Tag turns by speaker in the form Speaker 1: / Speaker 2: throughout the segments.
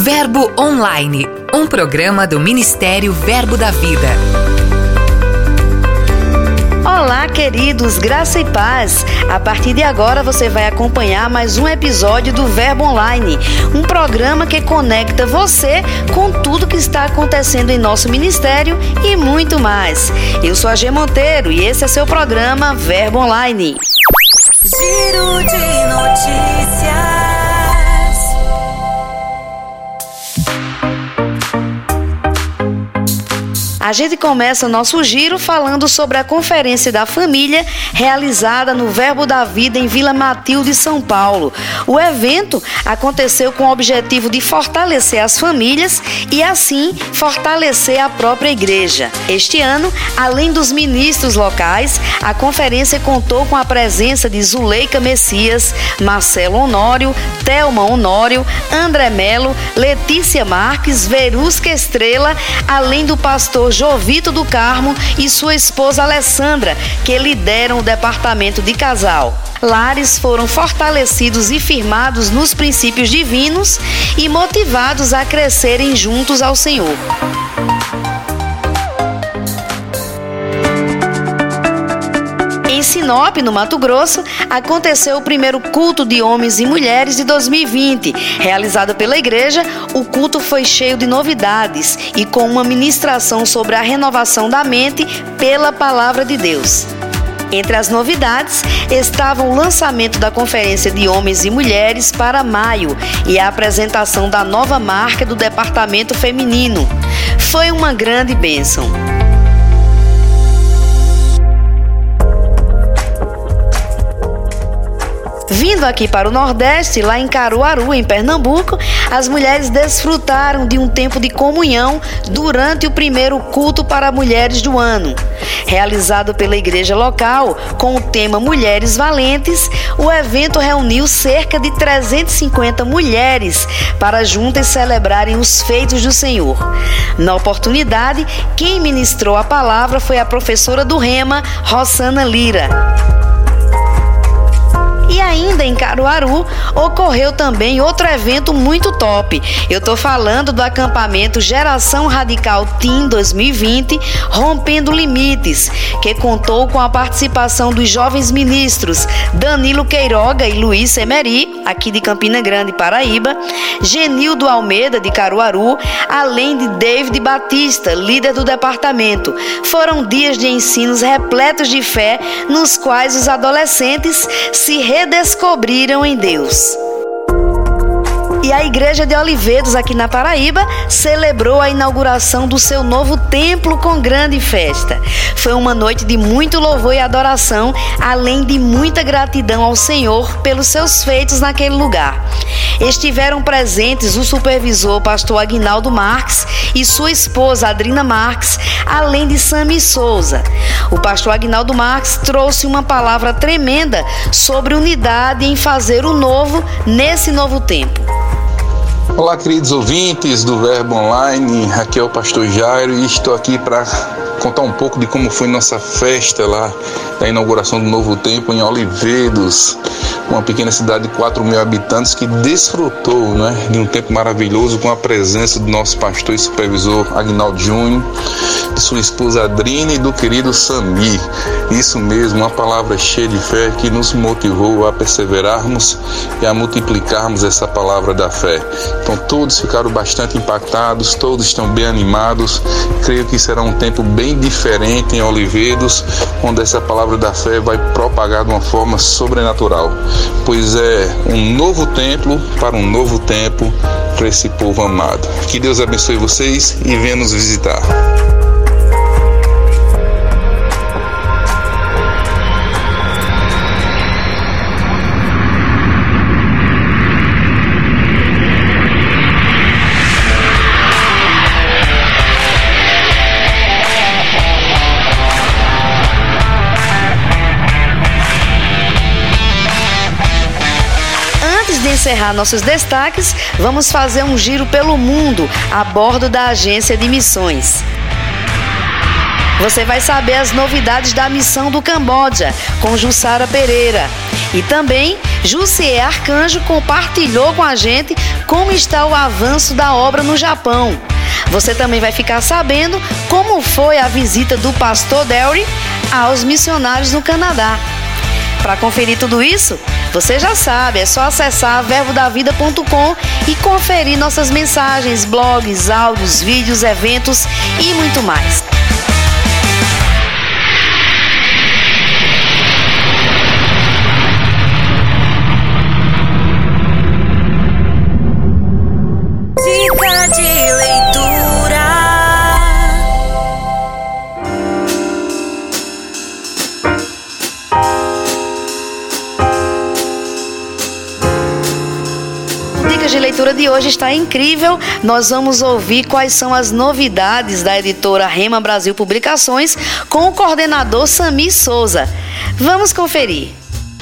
Speaker 1: Verbo Online, um programa do Ministério Verbo da Vida.
Speaker 2: Olá, queridos, graça e paz. A partir de agora você vai acompanhar mais um episódio do Verbo Online, um programa que conecta você com tudo que está acontecendo em nosso ministério e muito mais. Eu sou a G Monteiro e esse é seu programa Verbo Online.
Speaker 1: Giro de notícias.
Speaker 2: A gente começa o nosso giro falando sobre a Conferência da Família realizada no Verbo da Vida em Vila Matilde, São Paulo. O evento aconteceu com o objetivo de fortalecer as famílias e, assim, fortalecer a própria igreja. Este ano, além dos ministros locais, a conferência contou com a presença de Zuleika Messias, Marcelo Honório, Thelma Honório, André Melo, Letícia Marques, Verusca Estrela, além do pastor Jovito do Carmo e sua esposa Alessandra, que lideram o departamento de casal. Lares foram fortalecidos e firmados nos princípios divinos e motivados a crescerem juntos ao Senhor. Sinop, no Mato Grosso, aconteceu o primeiro culto de homens e mulheres de 2020. Realizado pela igreja, o culto foi cheio de novidades e com uma ministração sobre a renovação da mente pela palavra de Deus. Entre as novidades estava o lançamento da Conferência de Homens e Mulheres para maio e a apresentação da nova marca do Departamento Feminino. Foi uma grande bênção. Vindo aqui para o Nordeste, lá em Caruaru, em Pernambuco, as mulheres desfrutaram de um tempo de comunhão durante o primeiro culto para mulheres do ano. Realizado pela igreja local com o tema Mulheres Valentes, o evento reuniu cerca de 350 mulheres para juntas celebrarem os feitos do Senhor. Na oportunidade, quem ministrou a palavra foi a professora do Rema, Rosana Lira. E ainda em Caruaru ocorreu também outro evento muito top. Eu tô falando do acampamento Geração Radical Team 2020 Rompendo Limites, que contou com a participação dos jovens ministros Danilo Queiroga e Luiz Semeri, aqui de Campina Grande, Paraíba, Genildo Almeida de Caruaru, além de David Batista, líder do departamento. Foram dias de ensinos repletos de fé, nos quais os adolescentes se redescobriram em Deus. E a Igreja de Olivedos, aqui na Paraíba, celebrou a inauguração do seu novo templo com grande festa. Foi uma noite de muito louvor e adoração, além de muita gratidão ao Senhor pelos seus feitos naquele lugar. Estiveram presentes o supervisor pastor Aguinaldo Marques e sua esposa Adrina Marques, além de Sami Souza. O pastor Aguinaldo Marques trouxe uma palavra tremenda sobre unidade em fazer o novo nesse novo tempo.
Speaker 3: Olá, queridos ouvintes do Verbo Online. Aqui é o Pastor Jairo e estou aqui para contar um pouco de como foi nossa festa lá da inauguração do Novo Tempo em Olivedos, uma pequena cidade de 4 mil habitantes que desfrutou né, de um tempo maravilhoso com a presença do nosso pastor e supervisor Agnaldo Júnior, de sua esposa Adrina e do querido Sami. Isso mesmo, uma palavra cheia de fé que nos motivou a perseverarmos e a multiplicarmos essa palavra da fé. Então todos ficaram bastante impactados, todos estão bem animados. Creio que será um tempo bem diferente em Olivedos, onde essa palavra da fé vai propagar de uma forma sobrenatural, pois é um novo templo para um novo tempo para esse povo amado. Que Deus abençoe vocês e venha nos visitar.
Speaker 2: Encerrar nossos destaques, vamos fazer um giro pelo mundo a bordo da agência de missões. Você vai saber as novidades da missão do Camboja com Jussara Pereira. E também Jussier Arcanjo compartilhou com a gente como está o avanço da obra no Japão. Você também vai ficar sabendo como foi a visita do pastor Derry aos missionários no Canadá. Para conferir tudo isso, você já sabe, é só acessar verbodavida.com e conferir nossas mensagens, blogs, áudios, vídeos, eventos e muito mais. De leitura de hoje está incrível. Nós vamos ouvir quais são as novidades da editora Rema Brasil Publicações com o coordenador Sami Souza. Vamos conferir.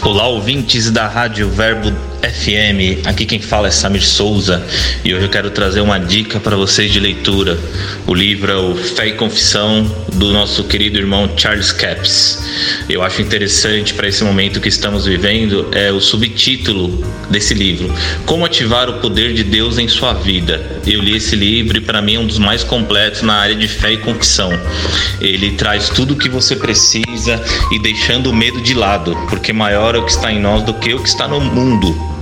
Speaker 4: Olá, ouvintes da Rádio Verbo FM. Aqui quem fala é Samir Souza e hoje eu quero trazer uma dica para vocês de leitura. O livro é o Fé e Confissão do nosso querido irmão Charles Capps. Eu acho interessante para esse momento que estamos vivendo é o subtítulo desse livro: Como ativar o poder de Deus em sua vida. Eu li esse livro e para mim é um dos mais completos na área de fé e confissão. Ele traz tudo o que você precisa e deixando o medo de lado, porque maior é o que está em nós do que o que está no mundo.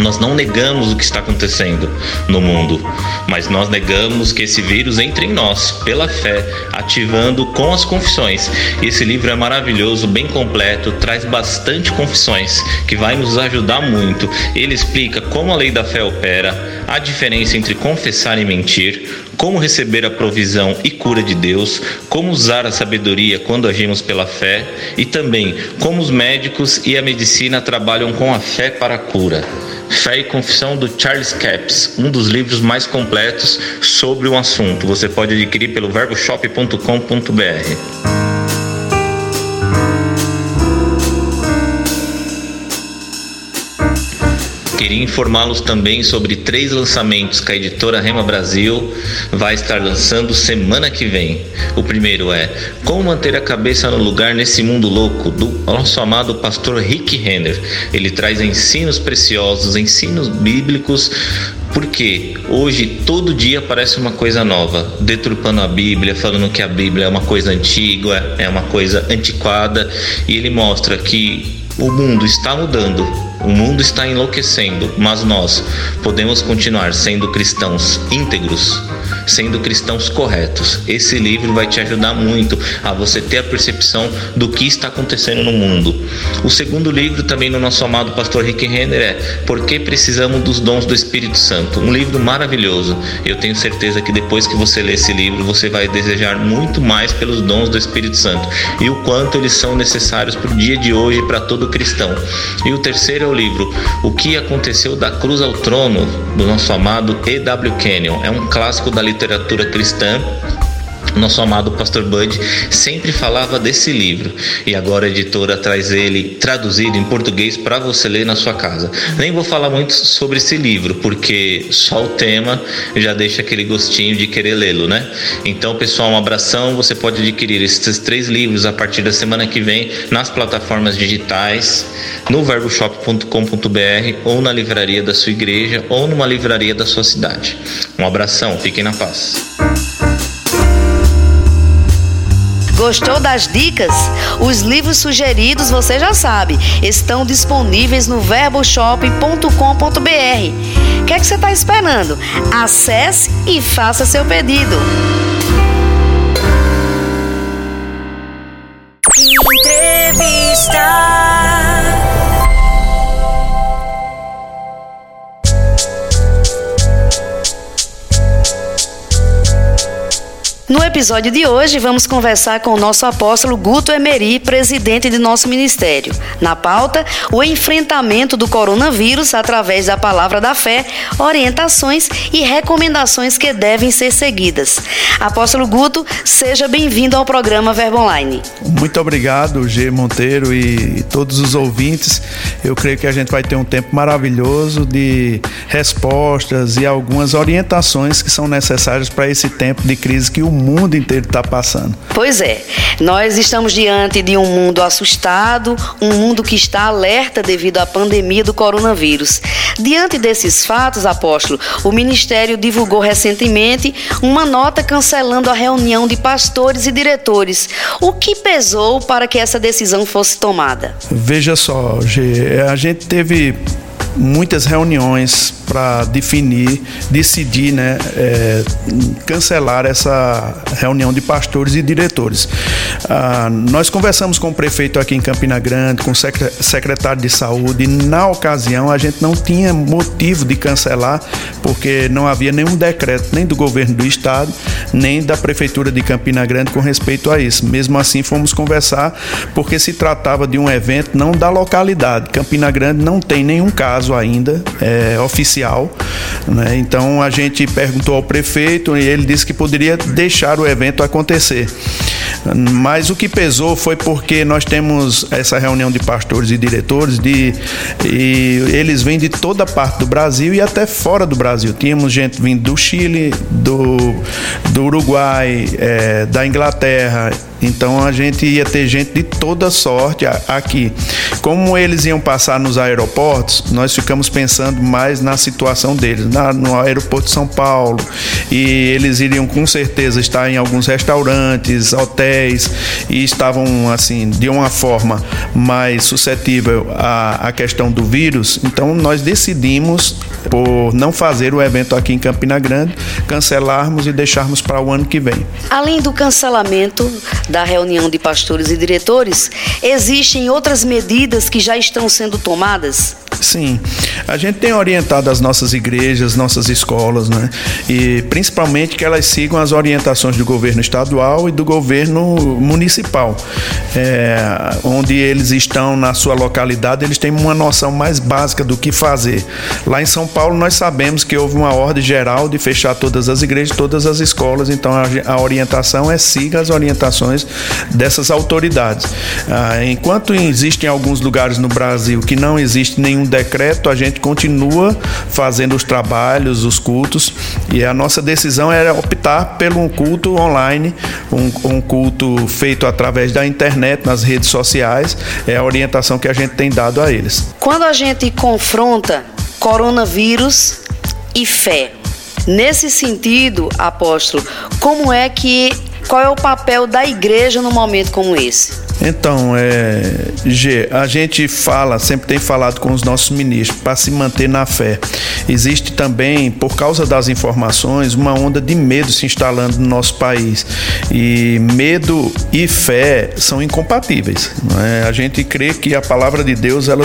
Speaker 4: Nós não negamos o que está acontecendo no mundo, mas nós negamos que esse vírus entre em nós pela fé, ativando com as confissões. Esse livro é maravilhoso, bem completo, traz bastante confissões que vai nos ajudar muito. Ele explica como a lei da fé opera, a diferença entre confessar e mentir, como receber a provisão e cura de Deus, como usar a sabedoria quando agimos pela fé e também como os médicos e a medicina trabalham com a fé para a cura. Fé e Confissão do Charles Capps, um dos livros mais completos sobre o assunto. Você pode adquirir pelo verboshop.com.br. Queria informá-los também sobre três lançamentos que a editora Rema Brasil vai estar lançando semana que vem. O primeiro é Como manter a cabeça no lugar nesse mundo louco, do nosso amado pastor Rick Renner. Ele traz ensinos preciosos, ensinos bíblicos porque hoje todo dia aparece uma coisa nova, deturpando a Bíblia, falando que a Bíblia é uma coisa antiga, é uma coisa antiquada, e ele mostra que o mundo está mudando, o mundo está enlouquecendo, mas nós podemos continuar sendo cristãos íntegros, sendo cristãos corretos. Esse livro vai te ajudar muito a você ter a percepção do que está acontecendo no mundo. O segundo livro, também no nosso amado pastor Rick Renner, é Por que precisamos dos dons do Espírito Santo? Um livro maravilhoso. Eu tenho certeza que depois que você ler esse livro, você vai desejar muito mais pelos dons do Espírito Santo e o quanto eles são necessários para o dia de hoje para todo cristão. E o terceiro é o livro O que aconteceu da cruz ao trono do nosso amado E.W. Kenyon. É um clássico da literatura cristã nosso amado pastor Bud sempre falava desse livro e agora a editora traz ele traduzido em português para você ler na sua casa. Nem vou falar muito sobre esse livro porque só o tema já deixa aquele gostinho de querer lê-lo, né? Então, pessoal, um abração. Você pode adquirir esses três livros a partir da semana que vem nas plataformas digitais, no verboshop.com.br ou na livraria da sua igreja ou numa livraria da sua cidade. Um abração, fiquem na paz.
Speaker 2: Gostou das dicas? Os livros sugeridos, você já sabe, estão disponíveis no verboshop.com.br. O que é que você está esperando? Acesse e faça seu pedido. Episódio de hoje, vamos conversar com o nosso apóstolo Guto Emery, presidente de nosso ministério. Na pauta, o enfrentamento do coronavírus através da palavra da fé, orientações e recomendações que devem ser seguidas. Apóstolo Guto, seja bem-vindo ao programa Verbo Online.
Speaker 5: Muito obrigado, G. Monteiro e todos os ouvintes. Eu creio que a gente vai ter um tempo maravilhoso de respostas e algumas orientações que são necessárias para esse tempo de crise que o mundo inteiro está passando.
Speaker 2: Pois é, nós estamos diante de um mundo assustado, um mundo que está alerta devido à pandemia do coronavírus. Diante desses fatos, apóstolo, o Ministério divulgou recentemente uma nota cancelando a reunião de pastores e diretores. O que pesou para que essa decisão fosse tomada?
Speaker 5: Veja só, G, a gente teve muitas reuniões para definir, decidir, né, é, cancelar essa reunião de pastores e diretores. Ah, nós conversamos com o prefeito aqui em Campina Grande, com o secretário de saúde, e na ocasião a gente não tinha motivo de cancelar, porque não havia nenhum decreto, nem do governo do estado, nem da prefeitura de Campina Grande com respeito a isso. Mesmo assim, fomos conversar, porque se tratava de um evento não da localidade. Campina Grande não tem nenhum caso ainda é, oficial né? Então a gente perguntou ao prefeito e ele disse que poderia deixar o evento acontecer. Mas o que pesou foi porque nós temos essa reunião de pastores e diretores de, e eles vêm de toda parte do Brasil e até fora do Brasil. Tínhamos gente vindo do Chile, do, do Uruguai, é, da Inglaterra, então a gente ia ter gente de toda sorte aqui. Como eles iam passar nos aeroportos, nós ficamos pensando mais na situação deles, na, no aeroporto de São Paulo. E eles iriam com certeza estar em alguns restaurantes, hotéis, e estavam assim, de uma forma mais suscetível à, à questão do vírus. Então nós decidimos, por não fazer o evento aqui em Campina Grande, cancelarmos e deixarmos para o ano que vem.
Speaker 2: Além do cancelamento da reunião de pastores e diretores, existem outras medidas que já estão sendo tomadas?
Speaker 5: Sim, a gente tem orientado as nossas igrejas, nossas escolas, né? E principalmente que elas sigam as orientações do governo estadual e do governo municipal, é, onde eles estão na sua localidade, eles têm uma noção mais básica do que fazer. Lá em São Paulo, nós sabemos que houve uma ordem geral de fechar todas as igrejas, todas as escolas, então a, a orientação é siga as orientações dessas autoridades. Ah, enquanto existem alguns lugares no Brasil que não existe nenhum decreto, a gente continua fazendo os trabalhos, os cultos, e a nossa decisão era optar pelo um culto online, um, um culto feito através da internet, nas redes sociais, é a orientação que a gente tem dado a eles.
Speaker 2: Quando a gente confronta coronavírus e fé, nesse sentido, apóstolo, como é que qual é o papel da igreja num momento como esse?
Speaker 5: Então, é, G, a gente fala, sempre tem falado com os nossos ministros para se manter na fé. Existe também, por causa das informações, uma onda de medo se instalando no nosso país. E medo e fé são incompatíveis. É? A gente crê que a palavra de Deus ela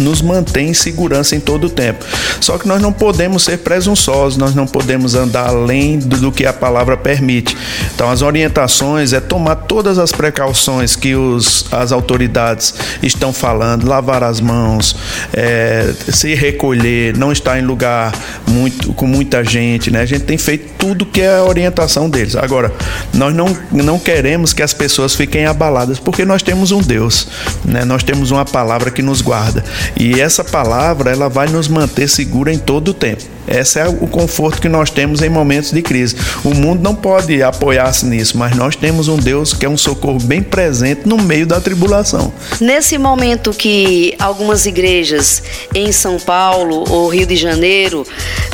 Speaker 5: nos mantém em segurança em todo o tempo. Só que nós não podemos ser presunçosos, nós não podemos andar além do, que a palavra permite. Então, as orientações é tomar todas as precauções que os, as autoridades estão falando, lavar as mãos, é, se recolher, não estar em lugar muito, com muita gente, né? A gente tem feito tudo que é a orientação deles. Agora, nós não, não queremos que as pessoas fiquem abaladas, porque nós temos um Deus, né? Nós temos uma palavra que nos guarda. E essa palavra, ela vai nos manter segura em todo o tempo. Esse é o conforto que nós temos em momentos de crise. O mundo não pode apoiar-se nisso, mas nós temos um Deus que é um socorro bem presente no meio da tribulação.
Speaker 2: Nesse momento que algumas igrejas em São Paulo ou Rio de Janeiro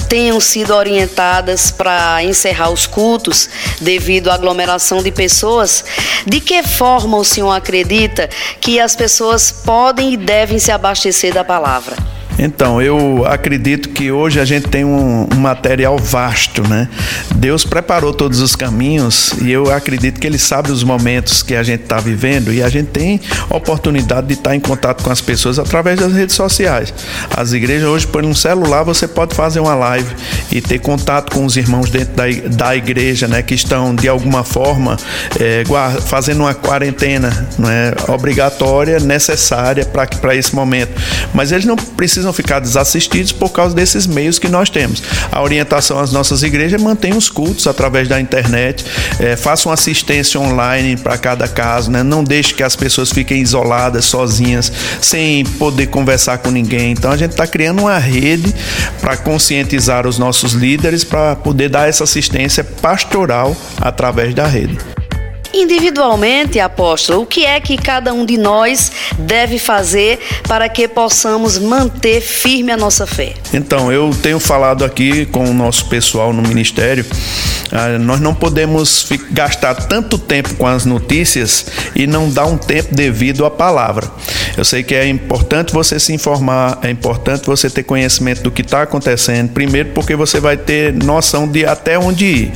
Speaker 2: tenham sido orientadas para encerrar os cultos devido à aglomeração de pessoas, de que forma o senhor acredita que as pessoas podem e devem se abastecer da palavra?
Speaker 5: Então, eu acredito que hoje a gente tem um, um, material vasto, né? Deus preparou todos os caminhos e eu acredito que Ele sabe os momentos que a gente está vivendo e a gente tem oportunidade de estar tá em contato com as pessoas através das redes sociais. As igrejas hoje, por um celular, você pode fazer uma live e ter contato com os irmãos dentro da, da igreja, né? Que estão, de alguma forma, é, fazendo uma quarentena né? obrigatória, necessária para esse momento. Mas eles não precisam precisam ficar desassistidos por causa desses meios que nós temos. A orientação às nossas igrejas é manter os cultos através da internet, é, façam assistência online para cada caso, né? não deixe que as pessoas fiquem isoladas, sozinhas, sem poder conversar com ninguém. Então a gente está criando uma rede para conscientizar os nossos líderes para poder dar essa assistência pastoral através da rede.
Speaker 2: Individualmente, apóstolo, o que é que cada um de nós deve fazer para que possamos manter firme a nossa fé?
Speaker 5: Então, eu tenho falado aqui com o nosso pessoal no ministério, ah, nós não podemos gastar tanto tempo com as notícias e não dar um tempo devido à palavra. Eu sei que é importante você se informar, é importante você ter conhecimento do que está acontecendo, primeiro porque você vai ter noção de até onde ir.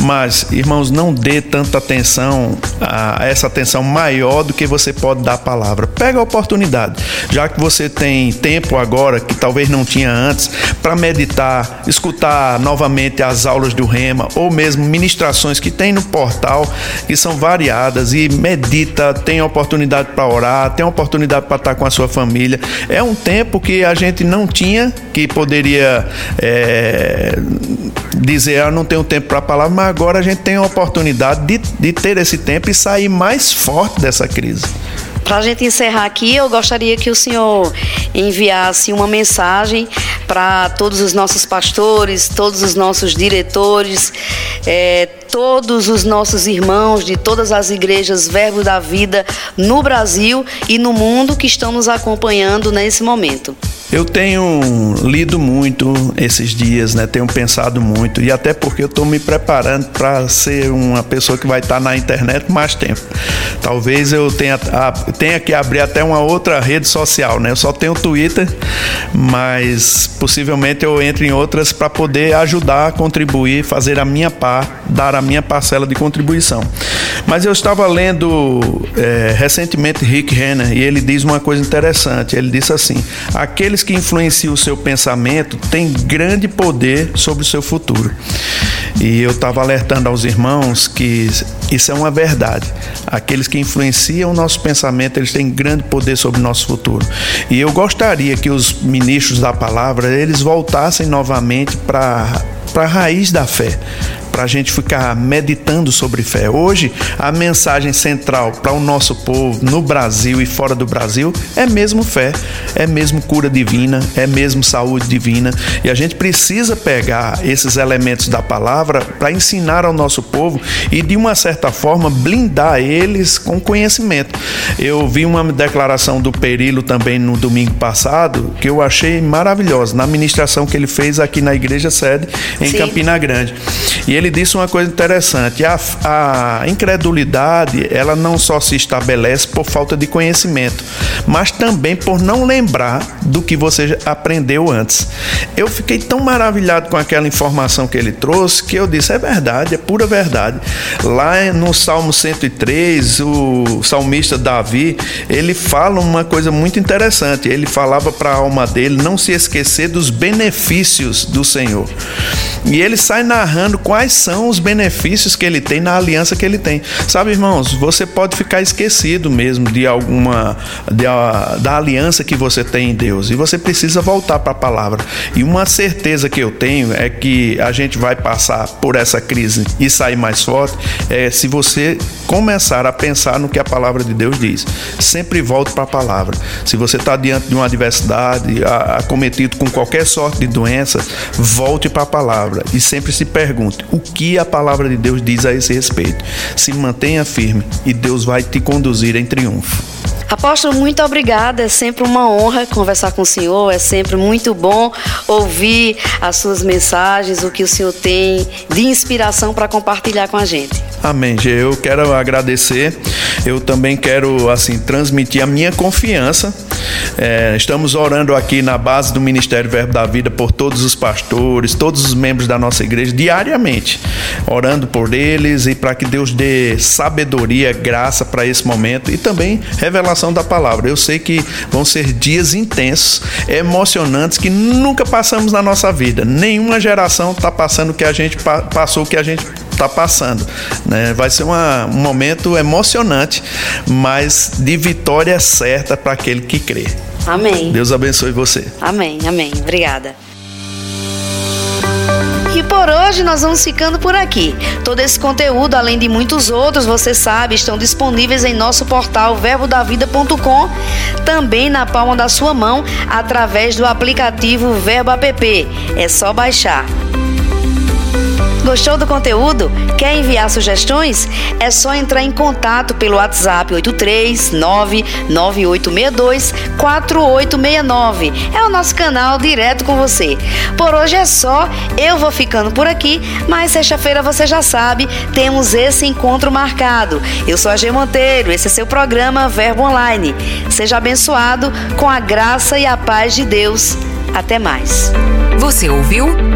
Speaker 5: Mas, irmãos, não dê tanta atenção a essa atenção maior do que você pode dar à palavra. Pega a oportunidade, já que você tem tempo agora que talvez não tinha antes, para meditar, escutar novamente as aulas do Rema ou mesmo ministrações que tem no portal, que são variadas e medita, tem oportunidade para orar, tem oportunidade para estar com a sua família. É um tempo que a gente não tinha, que poderia é, dizer, ah, não tenho tempo para a palavra, mas agora a gente tem a oportunidade de, de ter esse tempo e sair mais forte dessa crise.
Speaker 2: Para a gente encerrar aqui, eu gostaria que o senhor enviasse uma mensagem para todos os nossos pastores, todos os nossos diretores, é, todos os nossos irmãos de todas as igrejas Verbo da Vida no Brasil e no mundo que estão nos acompanhando nesse momento.
Speaker 5: Eu tenho lido muito esses dias, né? Tenho pensado muito e até porque eu estou me preparando para ser uma pessoa que vai estar tá na internet mais tempo. Talvez eu tenha, tenha que abrir até uma outra rede social, né? Eu só tenho Twitter, mas possivelmente eu entre em outras para poder ajudar, contribuir, fazer a minha parte, dar a minha parcela de contribuição. Mas eu estava lendo é, recentemente Rick Renner e ele diz uma coisa interessante. Ele disse assim: aquele aqueles que influenciam o seu pensamento têm grande poder sobre o seu futuro. E eu estava alertando aos irmãos que isso é uma verdade. Aqueles que influenciam o nosso pensamento, eles têm grande poder sobre o nosso futuro. E eu gostaria que os ministros da palavra, eles voltassem novamente para para a raiz da fé, para a gente ficar meditando sobre fé. Hoje, a mensagem central para o nosso povo no Brasil e fora do Brasil é mesmo fé, é mesmo cura divina, é mesmo saúde divina. E a gente precisa pegar esses elementos da palavra para ensinar ao nosso povo e, de uma certa forma, blindar eles com conhecimento. Eu vi uma declaração do Perilo também no domingo passado que eu achei maravilhosa, na ministração que ele fez aqui na igreja sede em Sim. Campina Grande. E ele disse uma coisa interessante: a, a incredulidade ela não só se estabelece por falta de conhecimento, mas também por não lembrar do que você aprendeu antes. Eu fiquei tão maravilhado com aquela informação que ele trouxe que eu disse: é verdade, é pura verdade. Lá no Salmo 103, o salmista Davi ele fala uma coisa muito interessante. Ele falava para a alma dele não se esquecer dos benefícios do Senhor. E ele sai narrando quais são os benefícios que ele tem na aliança que ele tem. Sabe, irmãos, você pode ficar esquecido mesmo de alguma de, da aliança que você tem em Deus e você precisa voltar para a palavra. E uma certeza que eu tenho é que a gente vai passar por essa crise e sair mais forte é se você começar a pensar no que a palavra de Deus diz. Sempre volte para a palavra. Se você está diante de uma adversidade, acometido com qualquer sorte de doença, volte para a palavra e sempre se pergunte o que a palavra de Deus diz a esse respeito. Se mantenha firme e Deus vai te conduzir em triunfo.
Speaker 2: Apóstolo, muito obrigada. É sempre uma honra conversar com o senhor. É sempre muito bom ouvir as suas mensagens, o que o senhor tem de inspiração para compartilhar com a gente.
Speaker 5: Amém. Eu quero agradecer. Eu também quero assim transmitir a minha confiança. É, estamos orando aqui na base do Ministério Verbo da Vida por todos os pastores, todos os membros da nossa igreja diariamente, orando por eles e para que Deus dê sabedoria, graça para esse momento e também revelação da palavra. Eu sei que vão ser dias intensos, emocionantes que nunca passamos na nossa vida. Nenhuma geração está passando o que a gente passou, o que a gente está passando. Né? Vai ser uma, um momento emocionante, mas de vitória certa para aquele que crê.
Speaker 2: Amém.
Speaker 5: Deus abençoe você.
Speaker 2: Amém, amém. Obrigada. E por hoje nós vamos ficando por aqui. Todo esse conteúdo, além de muitos outros, você sabe, estão disponíveis em nosso portal verbodavida.com, também na palma da sua mão, através do aplicativo Verbo App. É só baixar. Gostou do conteúdo? Quer enviar sugestões? É só entrar em contato pelo WhatsApp 83998624869. É o nosso canal direto com você. Por hoje é só, eu vou ficando por aqui, mas sexta-feira você já sabe, temos esse encontro marcado. Eu sou a G Monteiro, esse é seu programa Verbo Online. Seja abençoado com a graça e a paz de Deus. Até mais.
Speaker 1: Você ouviu